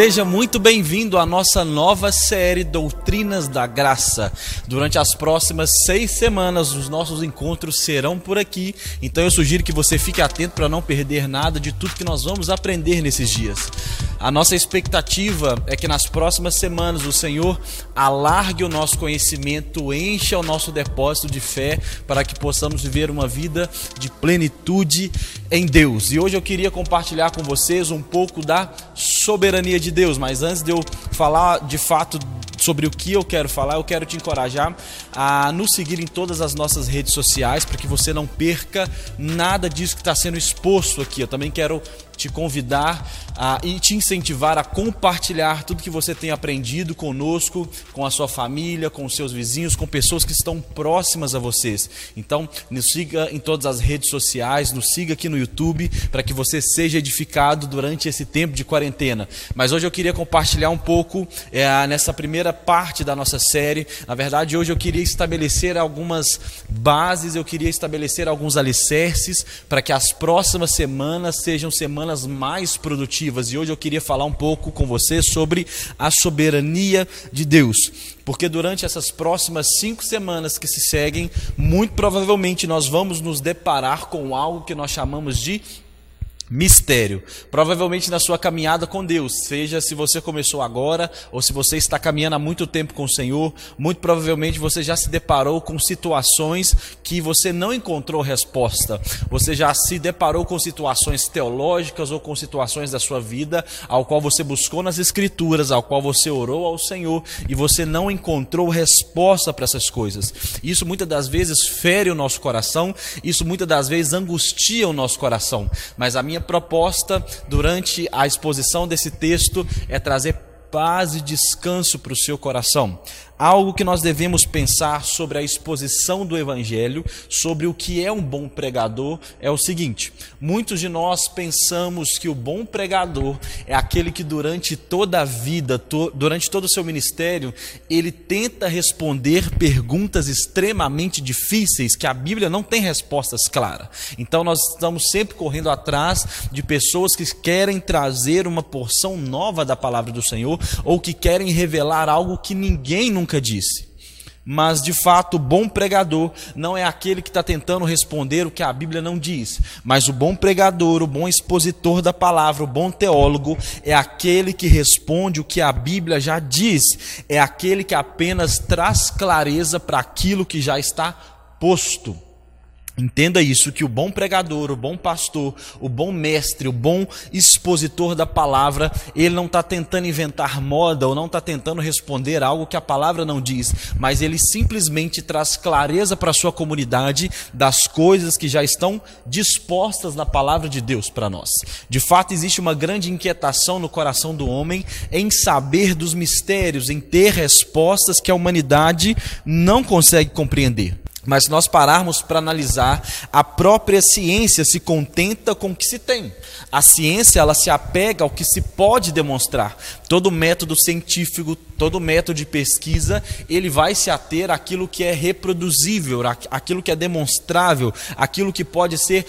Seja muito bem-vindo à nossa nova série Doutrinas da Graça. Durante as próximas seis semanas, os nossos encontros serão por aqui, então eu sugiro que você fique atento para não perder nada de tudo que nós vamos aprender nesses dias. A nossa expectativa é que nas próximas semanas o Senhor alargue o nosso conhecimento, encha o nosso depósito de fé para que possamos viver uma vida de plenitude em Deus. E hoje eu queria compartilhar com vocês um pouco da soberania de Deus, mas antes de eu falar de fato sobre o que eu quero falar, eu quero te encorajar a nos seguir em todas as nossas redes sociais para que você não perca nada disso que está sendo exposto aqui. Eu também quero te convidar a, e te incentivar a compartilhar tudo que você tem aprendido conosco, com a sua família, com os seus vizinhos, com pessoas que estão próximas a vocês. Então, nos siga em todas as redes sociais, nos siga aqui no YouTube, para que você seja edificado durante esse tempo de quarentena. Mas hoje eu queria compartilhar um pouco é, nessa primeira parte da nossa série. Na verdade, hoje eu queria estabelecer algumas bases, eu queria estabelecer alguns alicerces para que as próximas semanas sejam semanas mais produtivas e hoje eu queria falar um pouco com você sobre a soberania de Deus. Porque durante essas próximas cinco semanas que se seguem, muito provavelmente nós vamos nos deparar com algo que nós chamamos de mistério. Provavelmente na sua caminhada com Deus, seja se você começou agora ou se você está caminhando há muito tempo com o Senhor, muito provavelmente você já se deparou com situações que você não encontrou resposta. Você já se deparou com situações teológicas ou com situações da sua vida ao qual você buscou nas escrituras, ao qual você orou ao Senhor e você não encontrou resposta para essas coisas. Isso muitas das vezes fere o nosso coração, isso muitas das vezes angustia o nosso coração. Mas a minha proposta durante a exposição desse texto é trazer paz e descanso para o seu coração algo que nós devemos pensar sobre a exposição do Evangelho, sobre o que é um bom pregador, é o seguinte: muitos de nós pensamos que o bom pregador é aquele que durante toda a vida, durante todo o seu ministério, ele tenta responder perguntas extremamente difíceis que a Bíblia não tem respostas claras. Então nós estamos sempre correndo atrás de pessoas que querem trazer uma porção nova da palavra do Senhor ou que querem revelar algo que ninguém nunca nunca disse. Mas de fato, o bom pregador não é aquele que está tentando responder o que a Bíblia não diz. Mas o bom pregador, o bom expositor da palavra, o bom teólogo, é aquele que responde o que a Bíblia já diz. É aquele que apenas traz clareza para aquilo que já está posto. Entenda isso, que o bom pregador, o bom pastor, o bom mestre, o bom expositor da palavra, ele não está tentando inventar moda ou não está tentando responder algo que a palavra não diz, mas ele simplesmente traz clareza para a sua comunidade das coisas que já estão dispostas na palavra de Deus para nós. De fato, existe uma grande inquietação no coração do homem em saber dos mistérios, em ter respostas que a humanidade não consegue compreender. Mas se nós pararmos para analisar, a própria ciência se contenta com o que se tem. A ciência ela se apega ao que se pode demonstrar. Todo método científico, todo método de pesquisa, ele vai se ater àquilo que é reproduzível, aquilo que é demonstrável, aquilo que pode ser,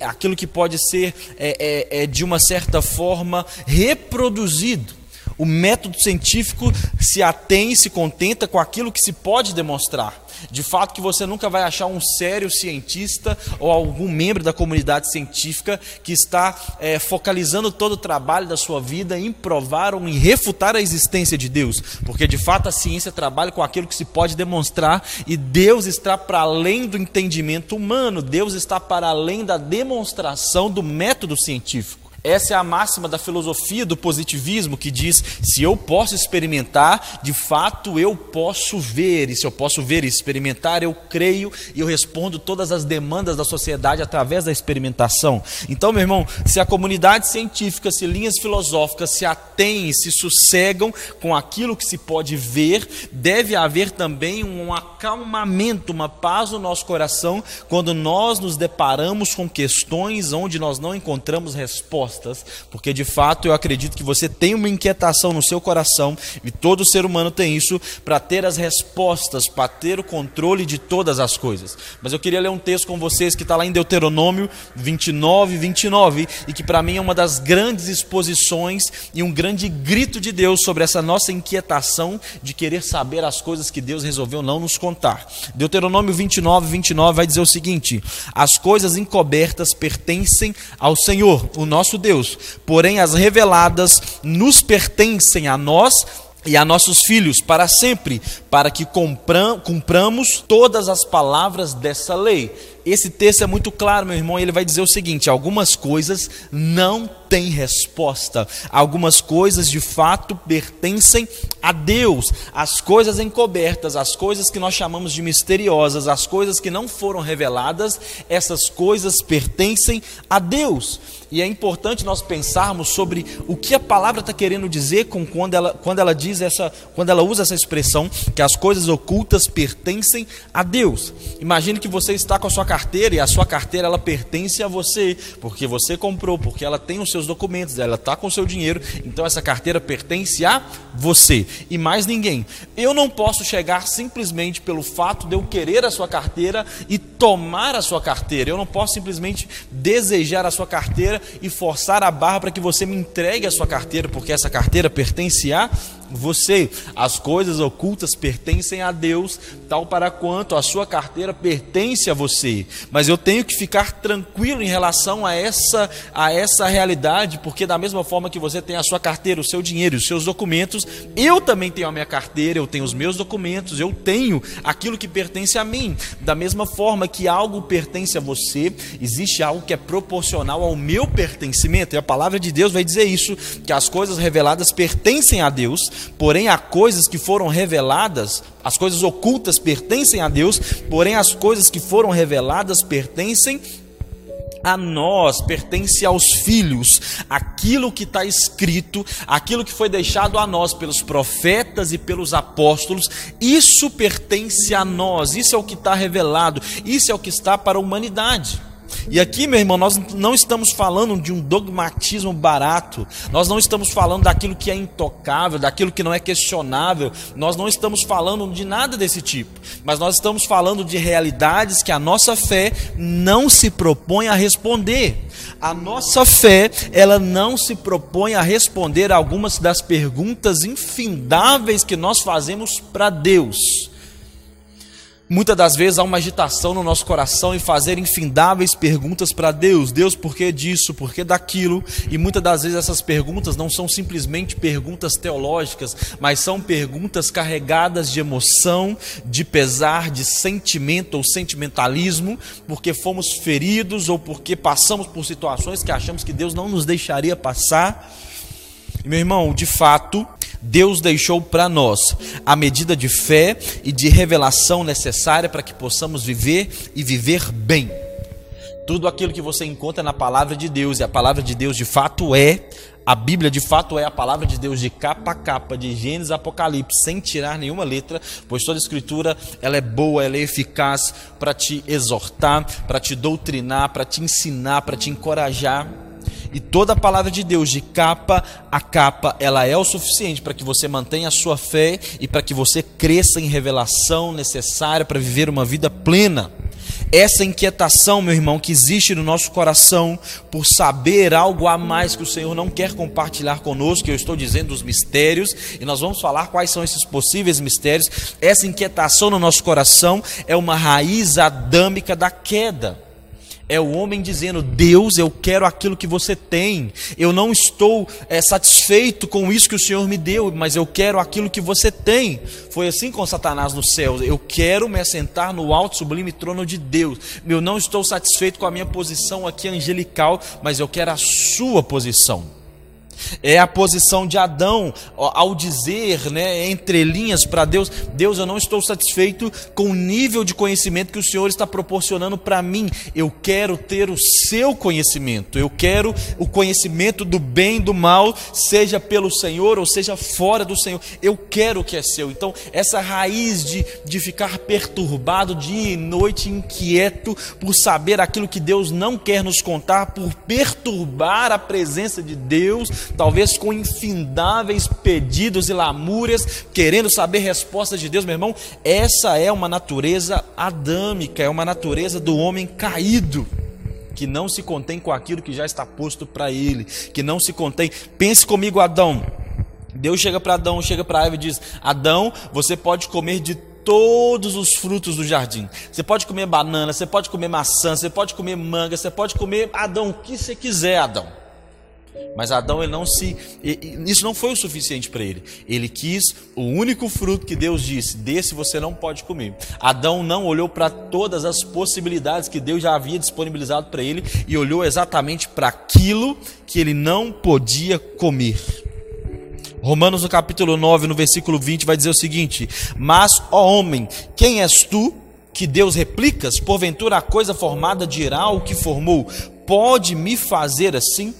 aquilo que pode ser é, é, é, de uma certa forma reproduzido. O método científico se atém e se contenta com aquilo que se pode demonstrar. De fato que você nunca vai achar um sério cientista ou algum membro da comunidade científica que está é, focalizando todo o trabalho da sua vida em provar ou em refutar a existência de Deus, porque de fato a ciência trabalha com aquilo que se pode demonstrar e Deus está para além do entendimento humano, Deus está para além da demonstração do método científico. Essa é a máxima da filosofia do positivismo que diz: se eu posso experimentar, de fato eu posso ver, e se eu posso ver e experimentar, eu creio e eu respondo todas as demandas da sociedade através da experimentação. Então, meu irmão, se a comunidade científica, se linhas filosóficas se atêm e se sossegam com aquilo que se pode ver, deve haver também um acalmamento, uma paz no nosso coração quando nós nos deparamos com questões onde nós não encontramos resposta respostas, porque de fato eu acredito que você tem uma inquietação no seu coração, e todo ser humano tem isso, para ter as respostas, para ter o controle de todas as coisas. Mas eu queria ler um texto com vocês que está lá em Deuteronômio 29, 29, e que para mim é uma das grandes exposições e um grande grito de Deus sobre essa nossa inquietação de querer saber as coisas que Deus resolveu não nos contar. Deuteronômio 29, 29 vai dizer o seguinte: As coisas encobertas pertencem ao Senhor, o nosso Deus, porém as reveladas nos pertencem a nós e a nossos filhos para sempre, para que cumpramos todas as palavras dessa lei. Esse texto é muito claro, meu irmão, ele vai dizer o seguinte: algumas coisas não têm resposta, algumas coisas de fato pertencem a Deus. As coisas encobertas, as coisas que nós chamamos de misteriosas, as coisas que não foram reveladas, essas coisas pertencem a Deus. E é importante nós pensarmos sobre o que a palavra está querendo dizer com quando ela, quando ela diz essa, quando ela usa essa expressão que as coisas ocultas pertencem a Deus. Imagine que você está com a sua carteira e a sua carteira ela pertence a você, porque você comprou, porque ela tem os seus documentos, ela está com o seu dinheiro, então essa carteira pertence a você e mais ninguém. Eu não posso chegar simplesmente pelo fato de eu querer a sua carteira e tomar a sua carteira. Eu não posso simplesmente desejar a sua carteira e forçar a barra para que você me entregue a sua carteira, porque essa carteira pertence a você. As coisas ocultas pertencem a Deus, tal para quanto a sua carteira pertence a você. Mas eu tenho que ficar tranquilo em relação a essa a essa realidade, porque da mesma forma que você tem a sua carteira, o seu dinheiro, os seus documentos, eu também tenho a minha carteira, eu tenho os meus documentos, eu tenho aquilo que pertence a mim. Da mesma forma que algo pertence a você, existe algo que é proporcional ao meu pertencimento. E a palavra de Deus vai dizer isso, que as coisas reveladas pertencem a Deus, porém há coisas que foram reveladas, as coisas ocultas pertencem a Deus, porém as coisas que foram reveladas pertencem a nós, pertence aos filhos, aquilo que está escrito, aquilo que foi deixado a nós pelos profetas e pelos apóstolos, isso pertence a nós, isso é o que está revelado, isso é o que está para a humanidade. E aqui, meu irmão, nós não estamos falando de um dogmatismo barato, nós não estamos falando daquilo que é intocável, daquilo que não é questionável, nós não estamos falando de nada desse tipo, mas nós estamos falando de realidades que a nossa fé não se propõe a responder. A nossa fé, ela não se propõe a responder algumas das perguntas infindáveis que nós fazemos para Deus. Muitas das vezes há uma agitação no nosso coração em fazer infindáveis perguntas para Deus. Deus, por que disso? Por que daquilo? E muitas das vezes essas perguntas não são simplesmente perguntas teológicas, mas são perguntas carregadas de emoção, de pesar, de sentimento ou sentimentalismo, porque fomos feridos ou porque passamos por situações que achamos que Deus não nos deixaria passar. E, meu irmão, de fato, Deus deixou para nós a medida de fé e de revelação necessária para que possamos viver e viver bem. Tudo aquilo que você encontra na palavra de Deus, e a palavra de Deus de fato é, a Bíblia de fato é a palavra de Deus de capa a capa, de Gênesis a Apocalipse, sem tirar nenhuma letra, pois toda escritura ela é boa, ela é eficaz para te exortar, para te doutrinar, para te ensinar, para te encorajar. E toda a palavra de Deus, de capa a capa, ela é o suficiente para que você mantenha a sua fé e para que você cresça em revelação necessária para viver uma vida plena. Essa inquietação, meu irmão, que existe no nosso coração por saber algo a mais que o Senhor não quer compartilhar conosco, eu estou dizendo os mistérios, e nós vamos falar quais são esses possíveis mistérios. Essa inquietação no nosso coração é uma raiz adâmica da queda. É o homem dizendo: Deus, eu quero aquilo que você tem. Eu não estou é, satisfeito com isso que o Senhor me deu, mas eu quero aquilo que você tem. Foi assim com Satanás no céu. Eu quero me assentar no alto sublime trono de Deus. Eu não estou satisfeito com a minha posição aqui angelical, mas eu quero a sua posição. É a posição de Adão ao dizer, né, entre linhas para Deus: Deus, eu não estou satisfeito com o nível de conhecimento que o Senhor está proporcionando para mim. Eu quero ter o seu conhecimento. Eu quero o conhecimento do bem e do mal, seja pelo Senhor ou seja fora do Senhor. Eu quero o que é seu. Então, essa raiz de, de ficar perturbado dia e noite, inquieto por saber aquilo que Deus não quer nos contar, por perturbar a presença de Deus talvez com infindáveis pedidos e lamúrias, querendo saber respostas de Deus, meu irmão, essa é uma natureza adâmica, é uma natureza do homem caído que não se contém com aquilo que já está posto para ele, que não se contém. Pense comigo, Adão. Deus chega para Adão, chega para Eva e diz: Adão, você pode comer de todos os frutos do jardim. Você pode comer banana, você pode comer maçã, você pode comer manga, você pode comer Adão, o que você quiser, Adão. Mas Adão ele não se isso não foi o suficiente para ele. Ele quis o único fruto que Deus disse: "Desse você não pode comer". Adão não olhou para todas as possibilidades que Deus já havia disponibilizado para ele e olhou exatamente para aquilo que ele não podia comer. Romanos no capítulo 9, no versículo 20 vai dizer o seguinte: "Mas ó homem, quem és tu que Deus replicas? Porventura a coisa formada dirá o que formou: Pode me fazer assim?"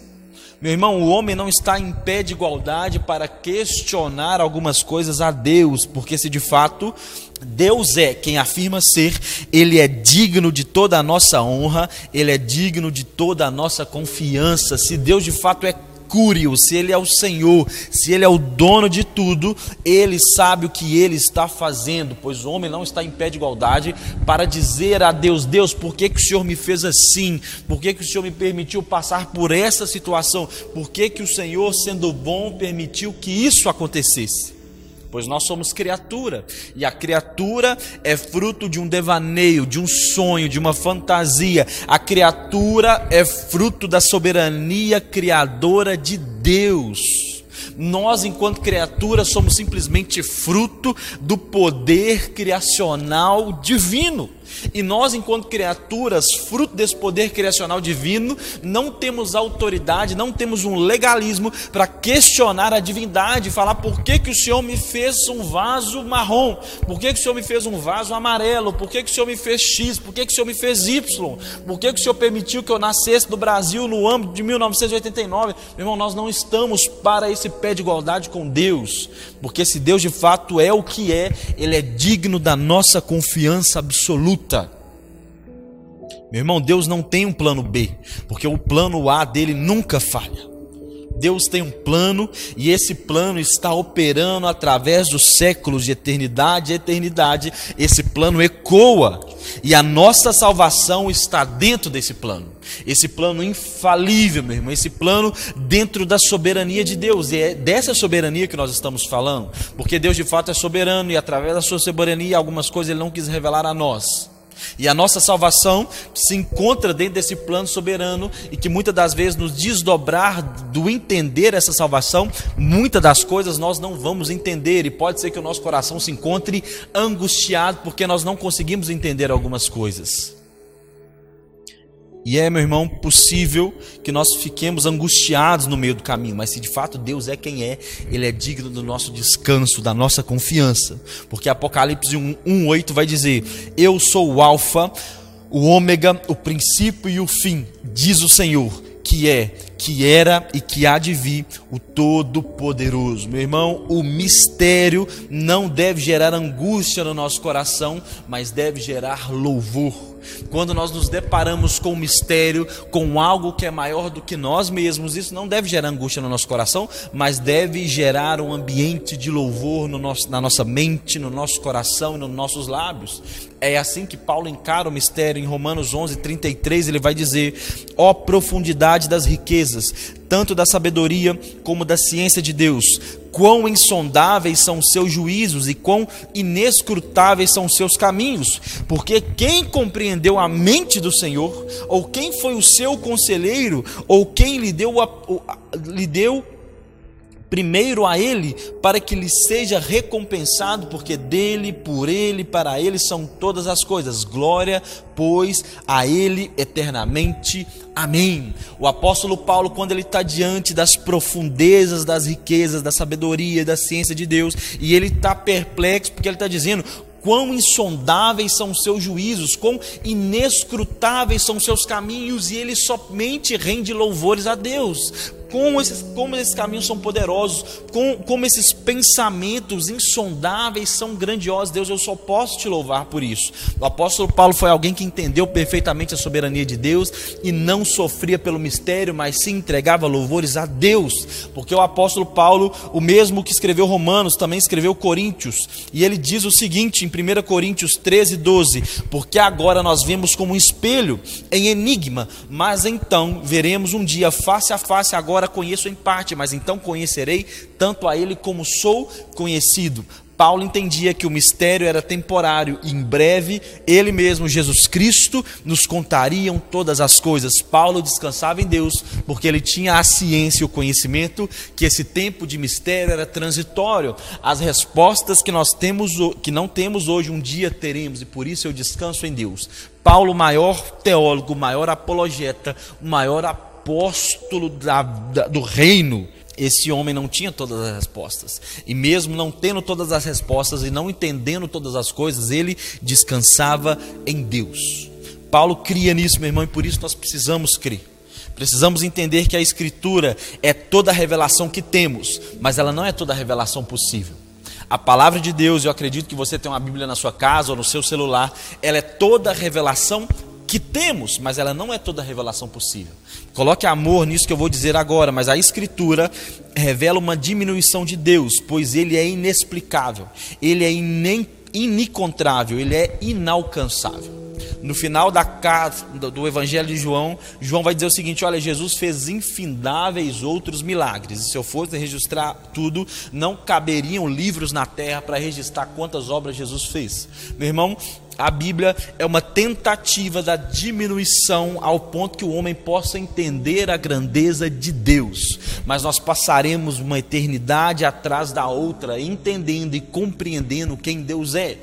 Meu irmão, o homem não está em pé de igualdade para questionar algumas coisas a Deus, porque se de fato Deus é quem afirma ser, Ele é digno de toda a nossa honra, Ele é digno de toda a nossa confiança. Se Deus de fato é Mercúrio, se ele é o Senhor, se ele é o dono de tudo, ele sabe o que ele está fazendo, pois o homem não está em pé de igualdade para dizer a Deus: Deus, por que, que o Senhor me fez assim? Por que, que o Senhor me permitiu passar por essa situação? Por que, que o Senhor, sendo bom, permitiu que isso acontecesse? Pois nós somos criatura, e a criatura é fruto de um devaneio, de um sonho, de uma fantasia. A criatura é fruto da soberania criadora de Deus. Nós, enquanto criaturas, somos simplesmente fruto do poder criacional divino. E nós, enquanto criaturas, fruto desse poder criacional divino, não temos autoridade, não temos um legalismo para questionar a divindade, falar por que, que o Senhor me fez um vaso marrom, por que, que o Senhor me fez um vaso amarelo, por que, que o Senhor me fez X, por que, que o Senhor me fez Y, por que, que o Senhor permitiu que eu nascesse no Brasil no âmbito de 1989. Meu irmão, nós não estamos para esse pé de igualdade com Deus, porque se Deus de fato é o que é, Ele é digno da nossa confiança absoluta. Meu irmão, Deus não tem um plano B, porque o plano A dele nunca falha. Deus tem um plano e esse plano está operando através dos séculos de eternidade e eternidade. Esse plano ecoa e a nossa salvação está dentro desse plano. Esse plano infalível, meu irmão, esse plano dentro da soberania de Deus. E é dessa soberania que nós estamos falando, porque Deus de fato é soberano e através da sua soberania algumas coisas ele não quis revelar a nós. E a nossa salvação se encontra dentro desse plano soberano e que muitas das vezes nos desdobrar do entender essa salvação, muitas das coisas nós não vamos entender e pode ser que o nosso coração se encontre angustiado porque nós não conseguimos entender algumas coisas. E é, meu irmão, possível que nós fiquemos angustiados no meio do caminho, mas se de fato Deus é quem é, Ele é digno do nosso descanso, da nossa confiança. Porque Apocalipse 1,8 vai dizer: Eu sou o Alfa, o Ômega, o princípio e o fim, diz o Senhor, que é, que era e que há de vir o Todo-Poderoso. Meu irmão, o mistério não deve gerar angústia no nosso coração, mas deve gerar louvor quando nós nos deparamos com um mistério, com algo que é maior do que nós mesmos, isso não deve gerar angústia no nosso coração, mas deve gerar um ambiente de louvor no nosso, na nossa mente, no nosso coração e nos nossos lábios. É assim que Paulo encara o mistério em Romanos 11, 33, ele vai dizer: Ó oh, profundidade das riquezas, tanto da sabedoria como da ciência de Deus, quão insondáveis são os seus juízos e quão inescrutáveis são os seus caminhos. Porque quem compreendeu a mente do Senhor, ou quem foi o seu conselheiro, ou quem lhe deu, a, lhe deu primeiro a Ele, para que lhe seja recompensado, porque dele, por Ele, para Ele são todas as coisas. Glória, pois, a Ele eternamente. Amém. O apóstolo Paulo, quando ele está diante das profundezas, das riquezas, da sabedoria, da ciência de Deus, e ele está perplexo, porque ele está dizendo: quão insondáveis são os seus juízos, quão inescrutáveis são os seus caminhos, e ele somente rende louvores a Deus como esses, como esses caminhos são poderosos, como, como esses pensamentos insondáveis são grandiosos. Deus, eu só posso te louvar por isso. O apóstolo Paulo foi alguém que entendeu perfeitamente a soberania de Deus e não sofria pelo mistério, mas se entregava louvores a Deus, porque o apóstolo Paulo, o mesmo que escreveu Romanos, também escreveu Coríntios, e ele diz o seguinte em 1 Coríntios 13, 12: Porque agora nós vemos como um espelho em enigma, mas então veremos um dia face a face agora agora conheço em parte, mas então conhecerei tanto a ele como sou conhecido. Paulo entendia que o mistério era temporário e em breve ele mesmo, Jesus Cristo, nos contariam todas as coisas. Paulo descansava em Deus porque ele tinha a ciência e o conhecimento que esse tempo de mistério era transitório. As respostas que nós temos que não temos hoje um dia teremos e por isso eu descanso em Deus. Paulo, maior teólogo, maior apologeta, o maior apóstolo apóstolo da, da, do reino, esse homem não tinha todas as respostas. E mesmo não tendo todas as respostas e não entendendo todas as coisas, ele descansava em Deus. Paulo cria nisso, meu irmão, e por isso nós precisamos crer. Precisamos entender que a Escritura é toda a revelação que temos, mas ela não é toda a revelação possível. A palavra de Deus, eu acredito que você tem uma Bíblia na sua casa ou no seu celular, ela é toda a revelação que temos, mas ela não é toda a revelação possível. Coloque amor nisso que eu vou dizer agora, mas a Escritura revela uma diminuição de Deus, pois ele é inexplicável, ele é inencontrável, ele é inalcançável. No final da do Evangelho de João, João vai dizer o seguinte: olha, Jesus fez infindáveis outros milagres. E se eu fosse registrar tudo, não caberiam livros na terra para registrar quantas obras Jesus fez. Meu irmão, a Bíblia é uma tentativa da diminuição ao ponto que o homem possa entender a grandeza de Deus. Mas nós passaremos uma eternidade atrás da outra, entendendo e compreendendo quem Deus é.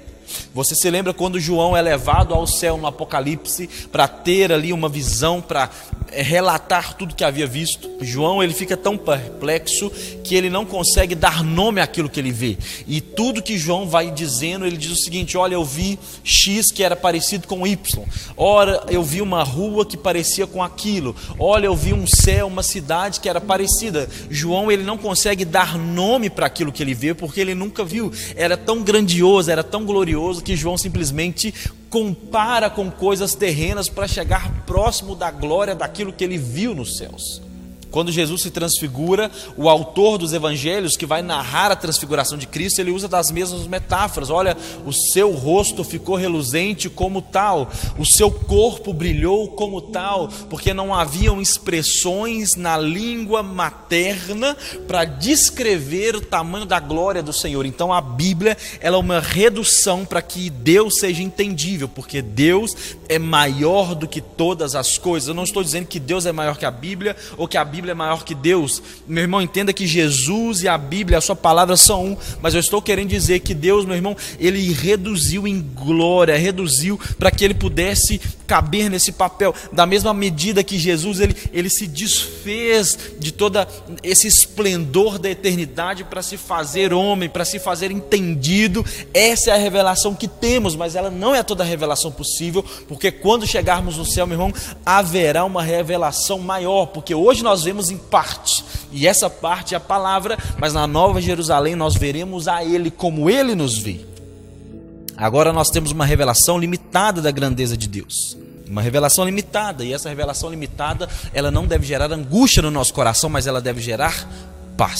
Você se lembra quando João é levado ao céu no Apocalipse para ter ali uma visão, para é, relatar tudo que havia visto? João ele fica tão perplexo que ele não consegue dar nome àquilo que ele vê. E tudo que João vai dizendo, ele diz o seguinte: Olha, eu vi X que era parecido com Y. Ora, eu vi uma rua que parecia com aquilo. Olha, eu vi um céu, uma cidade que era parecida. João ele não consegue dar nome para aquilo que ele vê porque ele nunca viu. Era tão grandioso, era tão glorioso glorioso que João simplesmente compara com coisas terrenas para chegar próximo da glória daquilo que ele viu nos céus. Quando Jesus se transfigura, o autor dos evangelhos que vai narrar a transfiguração de Cristo, ele usa das mesmas metáforas. Olha, o seu rosto ficou reluzente como tal, o seu corpo brilhou como tal, porque não haviam expressões na língua materna para descrever o tamanho da glória do Senhor. Então a Bíblia, ela é uma redução para que Deus seja entendível, porque Deus é maior do que todas as coisas. Eu não estou dizendo que Deus é maior que a Bíblia ou que a Bíblia Bíblia é maior que Deus. Meu irmão, entenda que Jesus e a Bíblia, a sua palavra são um, mas eu estou querendo dizer que Deus, meu irmão, ele reduziu em glória, reduziu para que ele pudesse caber nesse papel. Da mesma medida que Jesus, ele, ele se desfez de todo esse esplendor da eternidade para se fazer homem, para se fazer entendido. Essa é a revelação que temos, mas ela não é toda a revelação possível, porque quando chegarmos no céu, meu irmão, haverá uma revelação maior, porque hoje nós vemos em parte, e essa parte é a palavra, mas na Nova Jerusalém nós veremos a Ele como Ele nos vê. Agora nós temos uma revelação limitada da grandeza de Deus. Uma revelação limitada, e essa revelação limitada, ela não deve gerar angústia no nosso coração, mas ela deve gerar paz.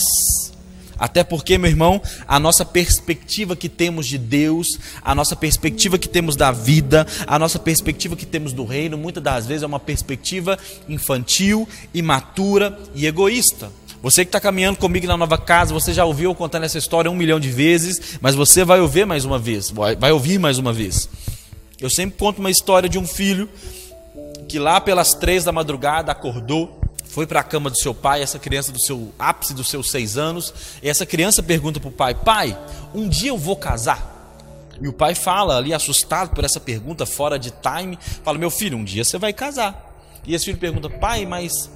Até porque, meu irmão, a nossa perspectiva que temos de Deus, a nossa perspectiva que temos da vida, a nossa perspectiva que temos do reino, muitas das vezes é uma perspectiva infantil, imatura e egoísta. Você que está caminhando comigo na nova casa, você já ouviu eu contando essa história um milhão de vezes, mas você vai ouvir mais uma vez, vai ouvir mais uma vez. Eu sempre conto uma história de um filho que lá pelas três da madrugada acordou foi para a cama do seu pai, essa criança do seu ápice dos seus seis anos, e essa criança pergunta para o pai: Pai, um dia eu vou casar? E o pai fala, ali assustado por essa pergunta, fora de time, fala: Meu filho, um dia você vai casar. E esse filho pergunta: Pai, mas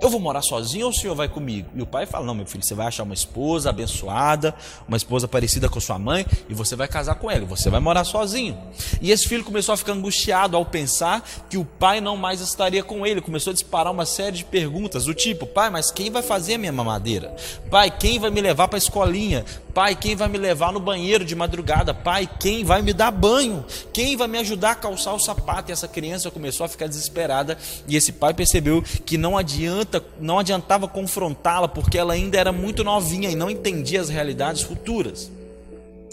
eu vou morar sozinho ou o senhor vai comigo? E o pai fala: Não, meu filho, você vai achar uma esposa abençoada, uma esposa parecida com sua mãe, e você vai casar com ela, você vai morar sozinho. E esse filho começou a ficar angustiado ao pensar que o pai não mais estaria com ele. Começou a disparar uma série de perguntas, do tipo: Pai, mas quem vai fazer a minha mamadeira? Pai, quem vai me levar para a escolinha? Pai, quem vai me levar no banheiro de madrugada? Pai, quem vai me dar banho? Quem vai me ajudar a calçar o sapato? E essa criança começou a ficar desesperada, e esse pai percebeu que não adianta não adiantava confrontá-la porque ela ainda era muito novinha e não entendia as realidades futuras.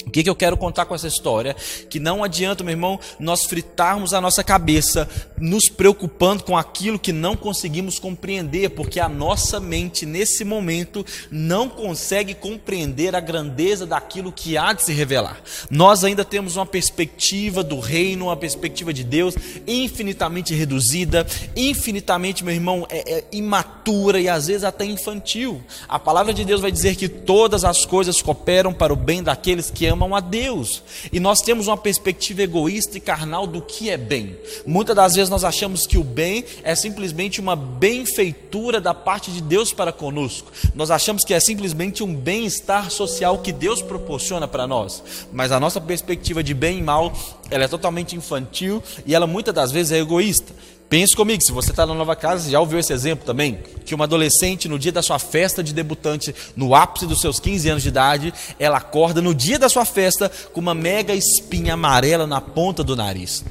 O que, que eu quero contar com essa história? Que não adianta, meu irmão, nós fritarmos a nossa cabeça nos preocupando com aquilo que não conseguimos compreender, porque a nossa mente, nesse momento, não consegue compreender a grandeza daquilo que há de se revelar. Nós ainda temos uma perspectiva do reino, uma perspectiva de Deus infinitamente reduzida, infinitamente, meu irmão, é, é imatura e às vezes até infantil. A palavra de Deus vai dizer que todas as coisas cooperam para o bem daqueles que amam amam a Deus. E nós temos uma perspectiva egoísta e carnal do que é bem. Muitas das vezes nós achamos que o bem é simplesmente uma benfeitura da parte de Deus para conosco. Nós achamos que é simplesmente um bem-estar social que Deus proporciona para nós. Mas a nossa perspectiva de bem e mal, ela é totalmente infantil e ela muitas das vezes é egoísta. Pense comigo, se você está na nova casa, já ouviu esse exemplo também? Que uma adolescente, no dia da sua festa de debutante, no ápice dos seus 15 anos de idade, ela acorda no dia da sua festa com uma mega espinha amarela na ponta do nariz.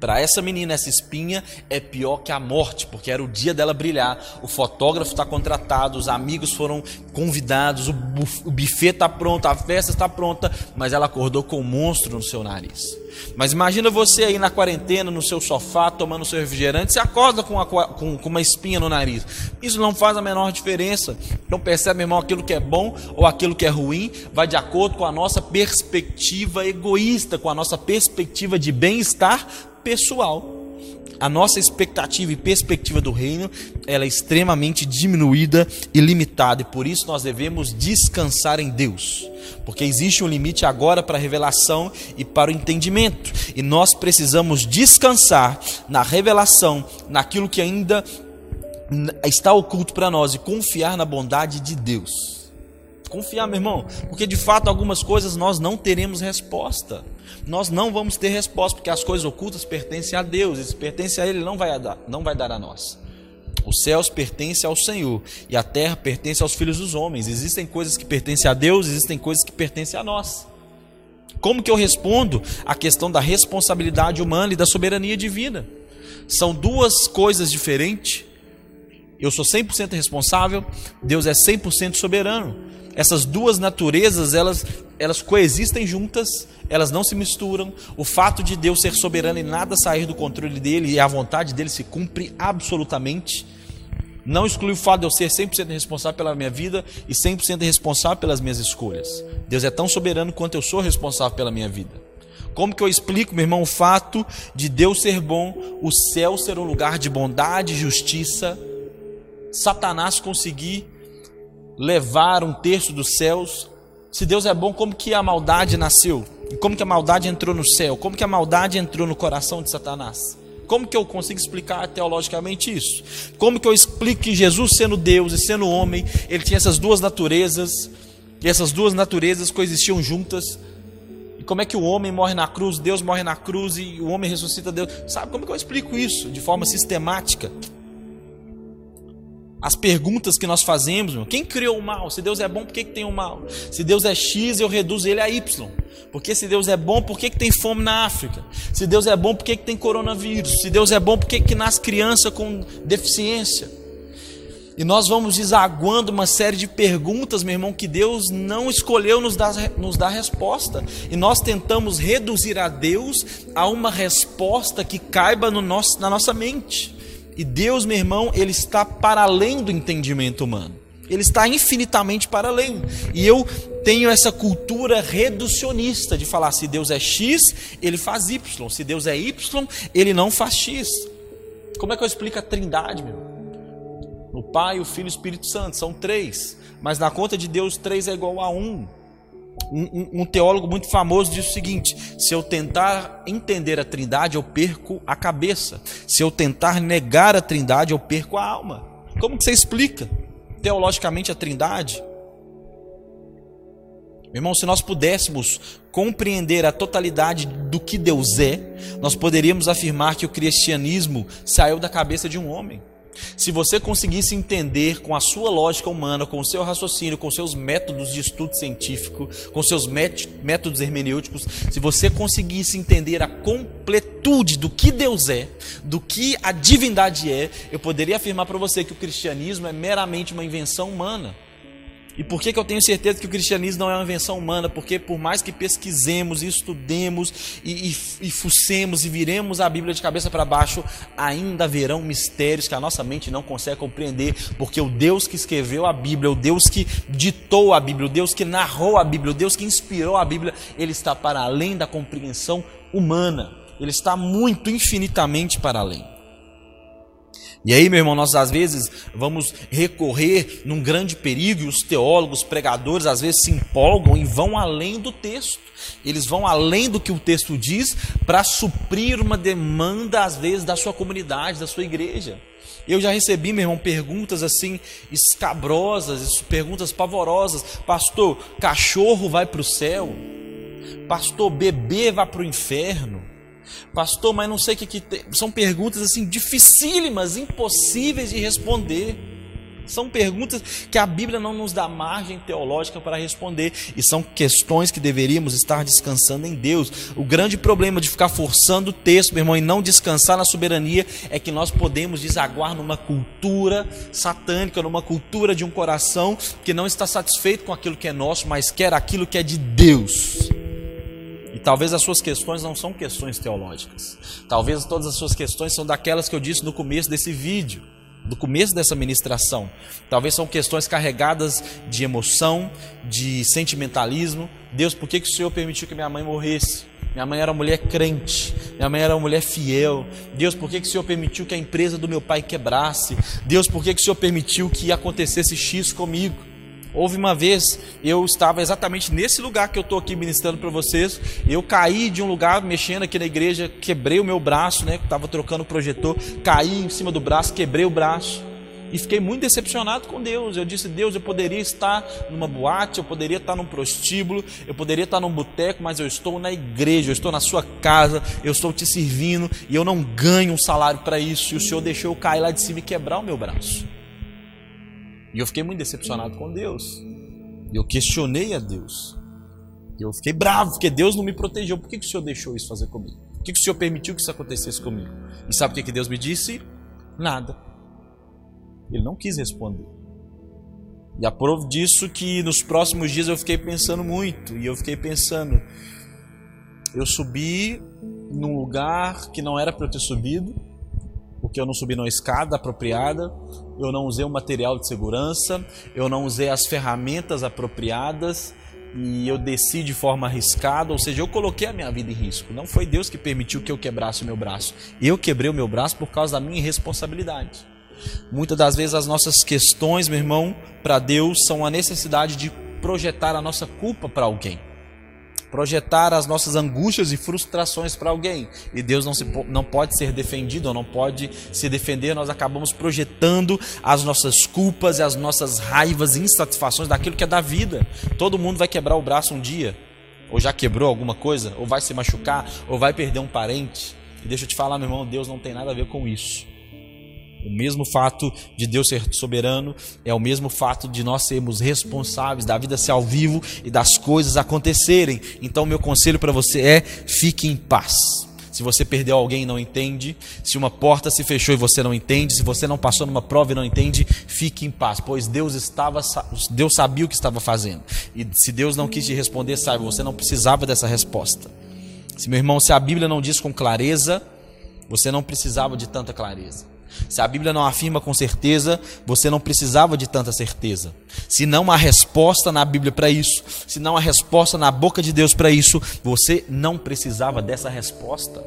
Para essa menina, essa espinha é pior que a morte, porque era o dia dela brilhar. O fotógrafo está contratado, os amigos foram convidados, o, o buffet está pronto, a festa está pronta, mas ela acordou com um monstro no seu nariz. Mas imagina você aí na quarentena, no seu sofá, tomando seu refrigerante, você acorda com uma, com, com uma espinha no nariz. Isso não faz a menor diferença. Então percebe, irmão, aquilo que é bom ou aquilo que é ruim vai de acordo com a nossa perspectiva egoísta, com a nossa perspectiva de bem-estar pessoal. A nossa expectativa e perspectiva do reino ela é extremamente diminuída e limitada, e por isso nós devemos descansar em Deus, porque existe um limite agora para a revelação e para o entendimento, e nós precisamos descansar na revelação, naquilo que ainda está oculto para nós e confiar na bondade de Deus. Confiar, meu irmão, porque de fato algumas coisas nós não teremos resposta. Nós não vamos ter resposta, porque as coisas ocultas pertencem a Deus, e se pertence a Ele, não vai dar, não vai dar a nós. Os céus pertencem ao Senhor e a terra pertence aos filhos dos homens. Existem coisas que pertencem a Deus, existem coisas que pertencem a nós. Como que eu respondo à questão da responsabilidade humana e da soberania divina? São duas coisas diferentes. Eu sou 100% responsável, Deus é 100% soberano essas duas naturezas, elas, elas coexistem juntas, elas não se misturam. O fato de Deus ser soberano e nada sair do controle dele e a vontade dele se cumpre absolutamente. Não exclui o fato de eu ser 100% responsável pela minha vida e 100% responsável pelas minhas escolhas. Deus é tão soberano quanto eu sou responsável pela minha vida. Como que eu explico, meu irmão, o fato de Deus ser bom, o céu ser um lugar de bondade justiça, Satanás conseguir levar um terço dos céus. Se Deus é bom, como que a maldade nasceu? Como que a maldade entrou no céu? Como que a maldade entrou no coração de Satanás? Como que eu consigo explicar teologicamente isso? Como que eu explico que Jesus, sendo Deus e sendo homem, ele tinha essas duas naturezas, e essas duas naturezas coexistiam juntas? E como é que o homem morre na cruz, Deus morre na cruz e o homem ressuscita Deus? Sabe como que eu explico isso de forma sistemática? As perguntas que nós fazemos, meu, quem criou o mal? Se Deus é bom, por que, que tem o mal? Se Deus é X, eu reduzo ele a Y. Porque se Deus é bom, por que, que tem fome na África? Se Deus é bom, por que, que tem coronavírus? Se Deus é bom, por que, que nasce criança com deficiência? E nós vamos desaguando uma série de perguntas, meu irmão, que Deus não escolheu nos dar, nos dar resposta. E nós tentamos reduzir a Deus a uma resposta que caiba no nosso, na nossa mente. E Deus, meu irmão, ele está para além do entendimento humano. Ele está infinitamente para além. E eu tenho essa cultura reducionista de falar: se Deus é X, ele faz Y. Se Deus é Y, ele não faz X. Como é que eu explico a trindade, meu? O Pai, o Filho e o Espírito Santo, são três. Mas na conta de Deus, três é igual a um. Um, um, teólogo muito famoso diz o seguinte: se eu tentar entender a trindade, eu perco a cabeça. Se eu tentar negar a trindade, eu perco a alma. Como que você explica teologicamente a trindade? Meu irmão, se nós pudéssemos compreender a totalidade do que Deus é, nós poderíamos afirmar que o cristianismo saiu da cabeça de um homem. Se você conseguisse entender com a sua lógica humana, com o seu raciocínio, com seus métodos de estudo científico, com seus métodos hermenêuticos, se você conseguisse entender a completude do que Deus é, do que a divindade é, eu poderia afirmar para você que o cristianismo é meramente uma invenção humana. E por que, que eu tenho certeza que o cristianismo não é uma invenção humana? Porque por mais que pesquisemos, estudemos e, e, e fucemos e viremos a Bíblia de cabeça para baixo, ainda haverão mistérios que a nossa mente não consegue compreender, porque o Deus que escreveu a Bíblia, o Deus que ditou a Bíblia, o Deus que narrou a Bíblia, o Deus que inspirou a Bíblia, ele está para além da compreensão humana. Ele está muito infinitamente para além. E aí, meu irmão, nós às vezes vamos recorrer num grande perigo, e os teólogos, pregadores, às vezes se empolgam e vão além do texto. Eles vão além do que o texto diz para suprir uma demanda, às vezes, da sua comunidade, da sua igreja. Eu já recebi, meu irmão, perguntas assim escabrosas, perguntas pavorosas. Pastor, cachorro vai para o céu? Pastor, bebê vai para o inferno? Pastor, mas não sei o que, que tem. São perguntas assim dificílimas, impossíveis de responder. São perguntas que a Bíblia não nos dá margem teológica para responder e são questões que deveríamos estar descansando em Deus. O grande problema de ficar forçando o texto, meu irmão, e não descansar na soberania é que nós podemos desaguar numa cultura satânica, numa cultura de um coração que não está satisfeito com aquilo que é nosso, mas quer aquilo que é de Deus. E talvez as suas questões não são questões teológicas. Talvez todas as suas questões são daquelas que eu disse no começo desse vídeo, do começo dessa ministração. Talvez são questões carregadas de emoção, de sentimentalismo. Deus, por que, que o Senhor permitiu que minha mãe morresse? Minha mãe era uma mulher crente, minha mãe era uma mulher fiel. Deus, por que, que o Senhor permitiu que a empresa do meu pai quebrasse? Deus, por que, que o Senhor permitiu que acontecesse X comigo? Houve uma vez, eu estava exatamente nesse lugar que eu estou aqui ministrando para vocês. Eu caí de um lugar, mexendo aqui na igreja, quebrei o meu braço, né? Estava trocando o projetor, caí em cima do braço, quebrei o braço. E fiquei muito decepcionado com Deus. Eu disse: Deus, eu poderia estar numa boate, eu poderia estar num prostíbulo, eu poderia estar num boteco, mas eu estou na igreja, eu estou na sua casa, eu estou te servindo e eu não ganho um salário para isso. E o Senhor deixou eu cair lá de cima e quebrar o meu braço. E eu fiquei muito decepcionado com Deus. Eu questionei a Deus. Eu fiquei bravo, porque Deus não me protegeu. Por que, que o Senhor deixou isso fazer comigo? Por que, que o Senhor permitiu que isso acontecesse comigo? E sabe o que, que Deus me disse? Nada. Ele não quis responder. E a prova disso que nos próximos dias eu fiquei pensando muito. E eu fiquei pensando. Eu subi num lugar que não era para eu ter subido porque eu não subi numa escada apropriada, eu não usei o material de segurança, eu não usei as ferramentas apropriadas e eu desci de forma arriscada, ou seja, eu coloquei a minha vida em risco. Não foi Deus que permitiu que eu quebrasse o meu braço. Eu quebrei o meu braço por causa da minha irresponsabilidade. Muitas das vezes as nossas questões, meu irmão, para Deus são a necessidade de projetar a nossa culpa para alguém projetar as nossas angústias e frustrações para alguém. E Deus não, se, não pode ser defendido, ou não pode se defender, nós acabamos projetando as nossas culpas e as nossas raivas e insatisfações daquilo que é da vida. Todo mundo vai quebrar o braço um dia, ou já quebrou alguma coisa, ou vai se machucar, ou vai perder um parente. E deixa eu te falar, meu irmão, Deus não tem nada a ver com isso. O mesmo fato de Deus ser soberano é o mesmo fato de nós sermos responsáveis da vida ser ao vivo e das coisas acontecerem. Então, meu conselho para você é: fique em paz. Se você perdeu alguém e não entende, se uma porta se fechou e você não entende, se você não passou numa prova e não entende, fique em paz, pois Deus estava Deus sabia o que estava fazendo. E se Deus não quis te responder, saiba, você não precisava dessa resposta. Se meu irmão, se a Bíblia não diz com clareza, você não precisava de tanta clareza. Se a Bíblia não afirma com certeza, você não precisava de tanta certeza. Se não há resposta na Bíblia para isso, se não há resposta na boca de Deus para isso, você não precisava dessa resposta.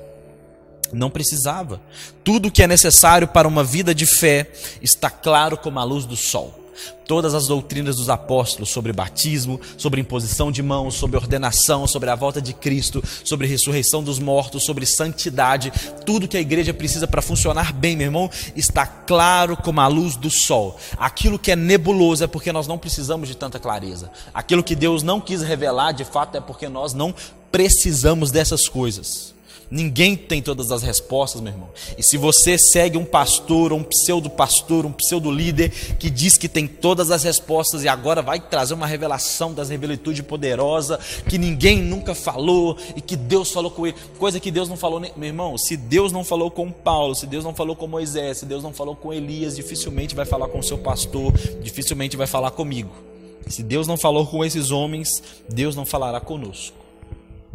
Não precisava. Tudo que é necessário para uma vida de fé está claro como a luz do sol. Todas as doutrinas dos apóstolos sobre batismo, sobre imposição de mãos, sobre ordenação, sobre a volta de Cristo, sobre ressurreição dos mortos, sobre santidade, tudo que a igreja precisa para funcionar bem, meu irmão, está claro como a luz do sol. Aquilo que é nebuloso é porque nós não precisamos de tanta clareza. Aquilo que Deus não quis revelar, de fato, é porque nós não precisamos dessas coisas. Ninguém tem todas as respostas, meu irmão. E se você segue um pastor, um pseudo-pastor, um pseudo-líder que diz que tem todas as respostas e agora vai trazer uma revelação das revelitude poderosa que ninguém nunca falou e que Deus falou com ele, coisa que Deus não falou, meu irmão. Se Deus não falou com Paulo, se Deus não falou com Moisés, se Deus não falou com Elias, dificilmente vai falar com o seu pastor, dificilmente vai falar comigo. Se Deus não falou com esses homens, Deus não falará conosco.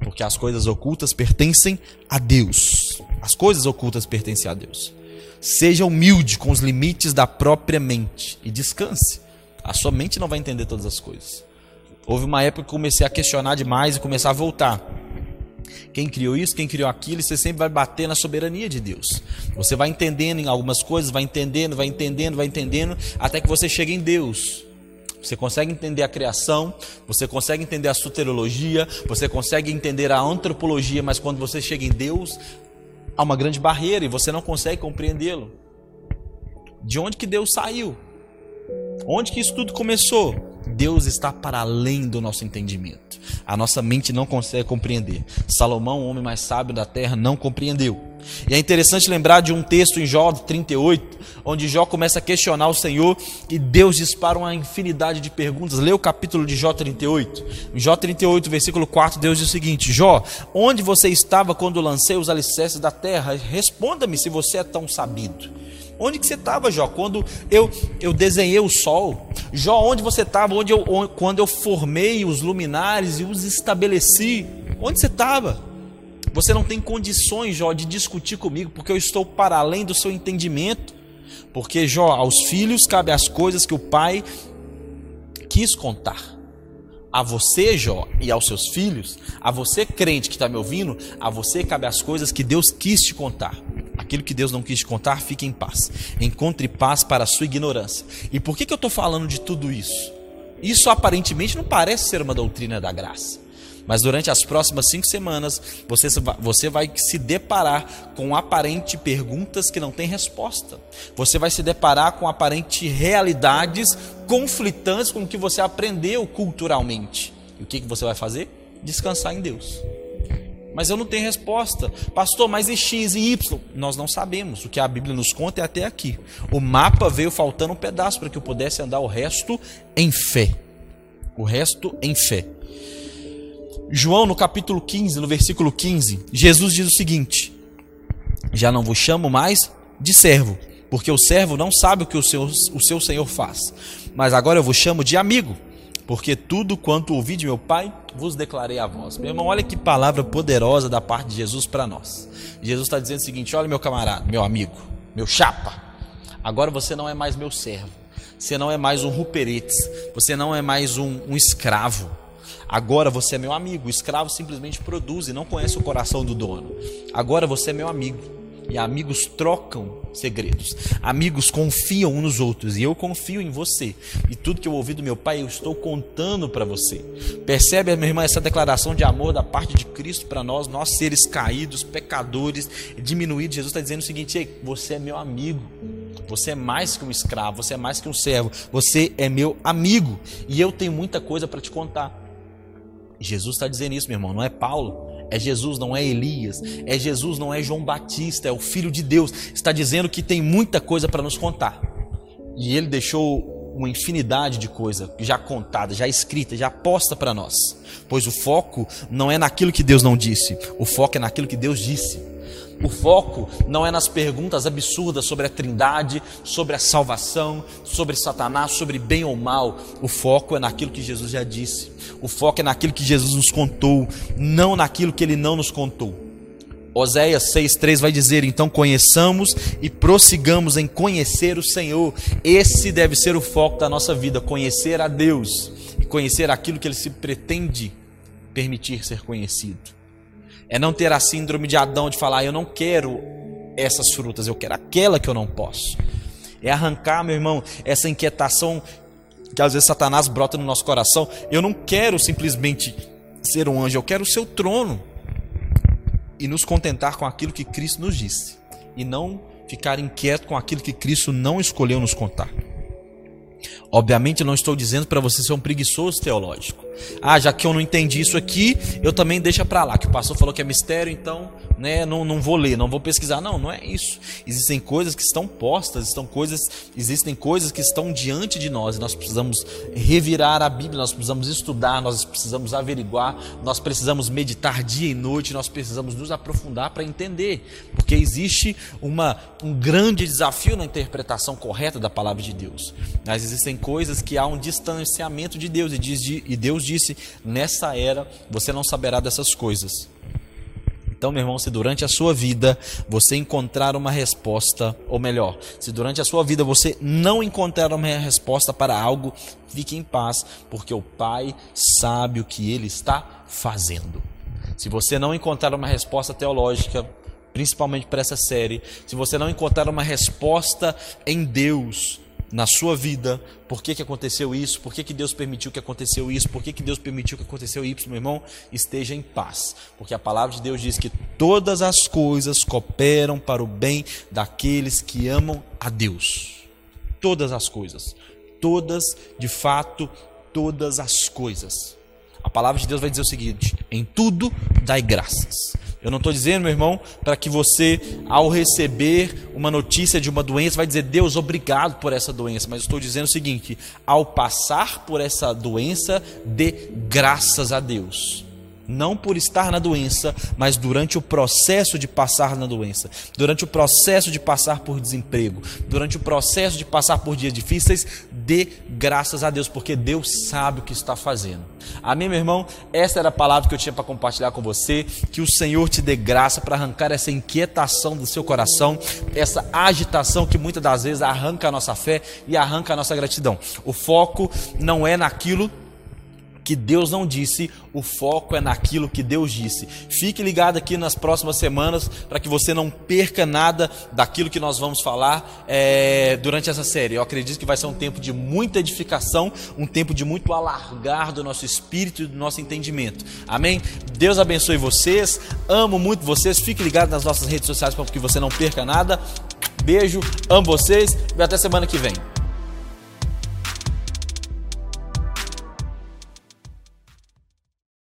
Porque as coisas ocultas pertencem a Deus. As coisas ocultas pertencem a Deus. Seja humilde com os limites da própria mente e descanse. A sua mente não vai entender todas as coisas. Houve uma época que comecei a questionar demais e começar a voltar. Quem criou isso, quem criou aquilo, e você sempre vai bater na soberania de Deus. Você vai entendendo em algumas coisas, vai entendendo, vai entendendo, vai entendendo, até que você chega em Deus. Você consegue entender a criação, você consegue entender a soteriologia, você consegue entender a antropologia, mas quando você chega em Deus, há uma grande barreira e você não consegue compreendê-lo. De onde que Deus saiu? Onde que isso tudo começou? Deus está para além do nosso entendimento. A nossa mente não consegue compreender. Salomão, o homem mais sábio da terra, não compreendeu. E é interessante lembrar de um texto em Jó 38, onde Jó começa a questionar o Senhor e Deus dispara uma infinidade de perguntas. Lê o capítulo de Jó 38. Em Jó 38, versículo 4, Deus diz o seguinte: Jó, onde você estava quando lancei os alicerces da terra? Responda-me se você é tão sabido. Onde que você estava, Jó? Quando eu, eu desenhei o sol? Jó, onde você estava? Onde eu, quando eu formei os luminares e os estabeleci? Onde você estava? Você não tem condições, Jó, de discutir comigo, porque eu estou para além do seu entendimento. Porque, Jó, aos filhos cabe as coisas que o pai quis contar. A você, Jó, e aos seus filhos, a você, crente que está me ouvindo, a você cabe as coisas que Deus quis te contar. Aquilo que Deus não quis contar, fique em paz. Encontre paz para a sua ignorância. E por que, que eu estou falando de tudo isso? Isso aparentemente não parece ser uma doutrina da graça. Mas durante as próximas cinco semanas, você, você vai se deparar com aparente perguntas que não têm resposta. Você vai se deparar com aparente realidades conflitantes com o que você aprendeu culturalmente. E o que, que você vai fazer? Descansar em Deus. Mas eu não tenho resposta. Pastor, mas e X e Y? Nós não sabemos. O que a Bíblia nos conta é até aqui. O mapa veio faltando um pedaço para que eu pudesse andar o resto em fé. O resto em fé. João, no capítulo 15, no versículo 15, Jesus diz o seguinte: Já não vos chamo mais de servo, porque o servo não sabe o que o seu, o seu senhor faz. Mas agora eu vos chamo de amigo, porque tudo quanto ouvi de meu Pai vos declarei a vós. Meu irmão, olha que palavra poderosa da parte de Jesus para nós. Jesus está dizendo o seguinte: olha, meu camarada, meu amigo, meu chapa, agora você não é mais meu servo, você não é mais um ruperetes, você não é mais um, um escravo. Agora você é meu amigo. O escravo simplesmente produz e não conhece o coração do dono. Agora você é meu amigo. E amigos trocam segredos. Amigos confiam uns nos outros. E eu confio em você. E tudo que eu ouvi do meu pai, eu estou contando para você. Percebe, minha irmã, essa declaração de amor da parte de Cristo para nós, nós seres caídos, pecadores, diminuídos. Jesus está dizendo o seguinte: Ei, você é meu amigo. Você é mais que um escravo, você é mais que um servo, você é meu amigo e eu tenho muita coisa para te contar. Jesus está dizendo isso, meu irmão, não é Paulo. É Jesus, não é Elias. É Jesus, não é João Batista. É o Filho de Deus. Está dizendo que tem muita coisa para nos contar. E ele deixou uma infinidade de coisa já contada, já escrita, já posta para nós. Pois o foco não é naquilo que Deus não disse, o foco é naquilo que Deus disse. O foco não é nas perguntas absurdas sobre a Trindade, sobre a salvação, sobre Satanás, sobre bem ou mal. O foco é naquilo que Jesus já disse. O foco é naquilo que Jesus nos contou, não naquilo que ele não nos contou. Oséias 6,3 vai dizer: Então conheçamos e prossigamos em conhecer o Senhor. Esse deve ser o foco da nossa vida: conhecer a Deus e conhecer aquilo que ele se pretende permitir ser conhecido. É não ter a síndrome de Adão de falar, eu não quero essas frutas, eu quero aquela que eu não posso. É arrancar, meu irmão, essa inquietação que às vezes Satanás brota no nosso coração. Eu não quero simplesmente ser um anjo, eu quero o seu trono. E nos contentar com aquilo que Cristo nos disse. E não ficar inquieto com aquilo que Cristo não escolheu nos contar. Obviamente, não estou dizendo para você ser um preguiçoso teológico. Ah, já que eu não entendi isso aqui, eu também deixa para lá. Que o pastor falou que é mistério, então né, não, não vou ler, não vou pesquisar. Não, não é isso. Existem coisas que estão postas, estão coisas, existem coisas que estão diante de nós. E nós precisamos revirar a Bíblia, nós precisamos estudar, nós precisamos averiguar, nós precisamos meditar dia e noite, nós precisamos nos aprofundar para entender. Porque existe uma, um grande desafio na interpretação correta da palavra de Deus. Mas existem coisas que há um distanciamento de Deus, e, diz, e Deus disse: nessa era você não saberá dessas coisas. Então, meu irmão, se durante a sua vida você encontrar uma resposta, ou melhor, se durante a sua vida você não encontrar uma resposta para algo, fique em paz, porque o Pai sabe o que ele está fazendo. Se você não encontrar uma resposta teológica, principalmente para essa série, se você não encontrar uma resposta em Deus, na sua vida, por que, que aconteceu isso, por que, que Deus permitiu que aconteceu isso, por que, que Deus permitiu que aconteceu isso, meu irmão, esteja em paz. Porque a palavra de Deus diz que todas as coisas cooperam para o bem daqueles que amam a Deus. Todas as coisas. Todas, de fato, todas as coisas. A palavra de Deus vai dizer o seguinte: em tudo dai graças. Eu não estou dizendo, meu irmão, para que você, ao receber uma notícia de uma doença, vai dizer, Deus, obrigado por essa doença. Mas estou dizendo o seguinte: ao passar por essa doença, dê graças a Deus não por estar na doença, mas durante o processo de passar na doença, durante o processo de passar por desemprego, durante o processo de passar por dias difíceis, dê graças a Deus, porque Deus sabe o que está fazendo. Amém, meu irmão? Essa era a palavra que eu tinha para compartilhar com você. Que o Senhor te dê graça para arrancar essa inquietação do seu coração, essa agitação que muitas das vezes arranca a nossa fé e arranca a nossa gratidão. O foco não é naquilo que Deus não disse, o foco é naquilo que Deus disse. Fique ligado aqui nas próximas semanas para que você não perca nada daquilo que nós vamos falar é, durante essa série. Eu acredito que vai ser um tempo de muita edificação, um tempo de muito alargar do nosso espírito e do nosso entendimento. Amém? Deus abençoe vocês, amo muito vocês. Fique ligado nas nossas redes sociais para que você não perca nada. Beijo, amo vocês e até semana que vem.